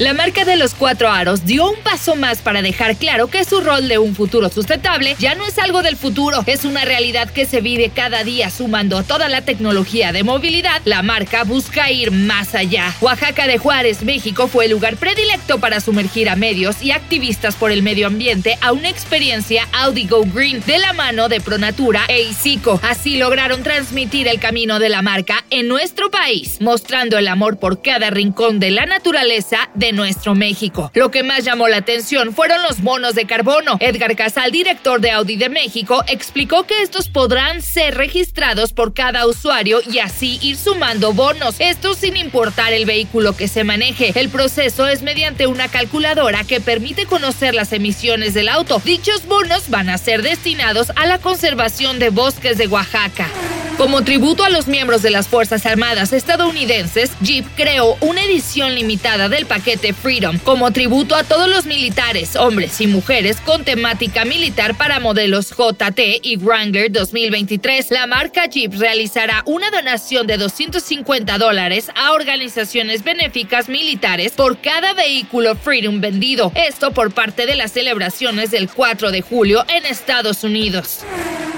La marca de los cuatro aros dio un paso más para dejar claro que su rol de un futuro sustentable ya no es algo del futuro, es una realidad que se vive cada día sumando toda la tecnología de movilidad. La marca busca ir más allá. Oaxaca de Juárez, México fue el lugar predilecto para sumergir a medios y activistas por el medio ambiente a una experiencia Audi Go Green de la mano de Pronatura e Isico. Así lograron transmitir el camino de la marca en nuestro país, mostrando el amor por cada rincón de la naturaleza nuestro México. Lo que más llamó la atención fueron los bonos de carbono. Edgar Casal, director de Audi de México, explicó que estos podrán ser registrados por cada usuario y así ir sumando bonos. Esto sin importar el vehículo que se maneje. El proceso es mediante una calculadora que permite conocer las emisiones del auto. Dichos bonos van a ser destinados a la conservación de bosques de Oaxaca. Como tributo a los miembros de las Fuerzas Armadas estadounidenses, Jeep creó una edición limitada del paquete Freedom como tributo a todos los militares, hombres y mujeres con temática militar para modelos JT y Wrangler 2023. La marca Jeep realizará una donación de 250 dólares a organizaciones benéficas militares por cada vehículo Freedom vendido. Esto por parte de las celebraciones del 4 de julio en Estados Unidos.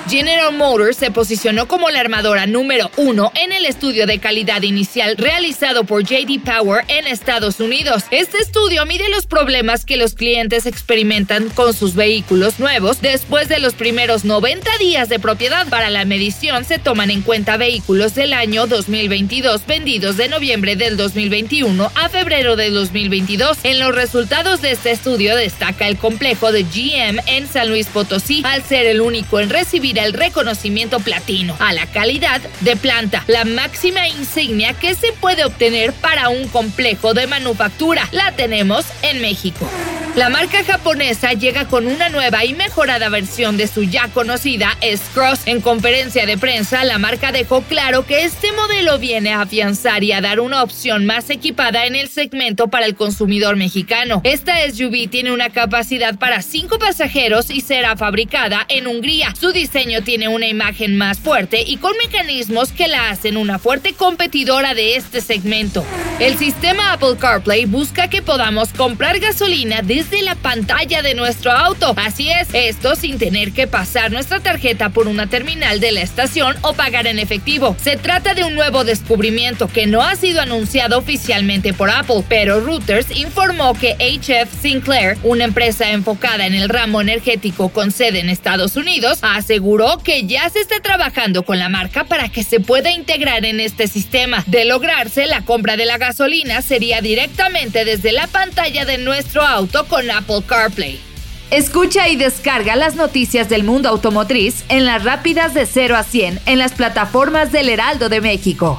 General Motors se posicionó como la armadora número uno en el estudio de calidad inicial realizado por JD Power en Estados Unidos. Este estudio mide los problemas que los clientes experimentan con sus vehículos nuevos después de los primeros 90 días de propiedad. Para la medición se toman en cuenta vehículos del año 2022 vendidos de noviembre del 2021 a febrero del 2022. En los resultados de este estudio destaca el complejo de GM en San Luis Potosí al ser el único en recibir el reconocimiento platino a la calidad de planta, la máxima insignia que se puede obtener para un complejo de manufactura. La tenemos en México. La marca japonesa llega con una nueva y mejorada versión de su ya conocida S-Cross. En conferencia de prensa, la marca dejó claro que este modelo viene a afianzar y a dar una opción más equipada en el segmento para el consumidor mexicano. Esta SUV tiene una capacidad para 5 pasajeros y será fabricada en Hungría. Su diseño tiene una imagen más fuerte y con mecanismos que la hacen una fuerte competidora de este segmento. El sistema Apple CarPlay busca que podamos comprar gasolina desde de la pantalla de nuestro auto. Así es, esto sin tener que pasar nuestra tarjeta por una terminal de la estación o pagar en efectivo. Se trata de un nuevo descubrimiento que no ha sido anunciado oficialmente por Apple, pero Reuters informó que HF Sinclair, una empresa enfocada en el ramo energético con sede en Estados Unidos, aseguró que ya se está trabajando con la marca para que se pueda integrar en este sistema. De lograrse, la compra de la gasolina sería directamente desde la pantalla de nuestro auto con Apple CarPlay. Escucha y descarga las noticias del mundo automotriz en las rápidas de 0 a 100 en las plataformas del Heraldo de México.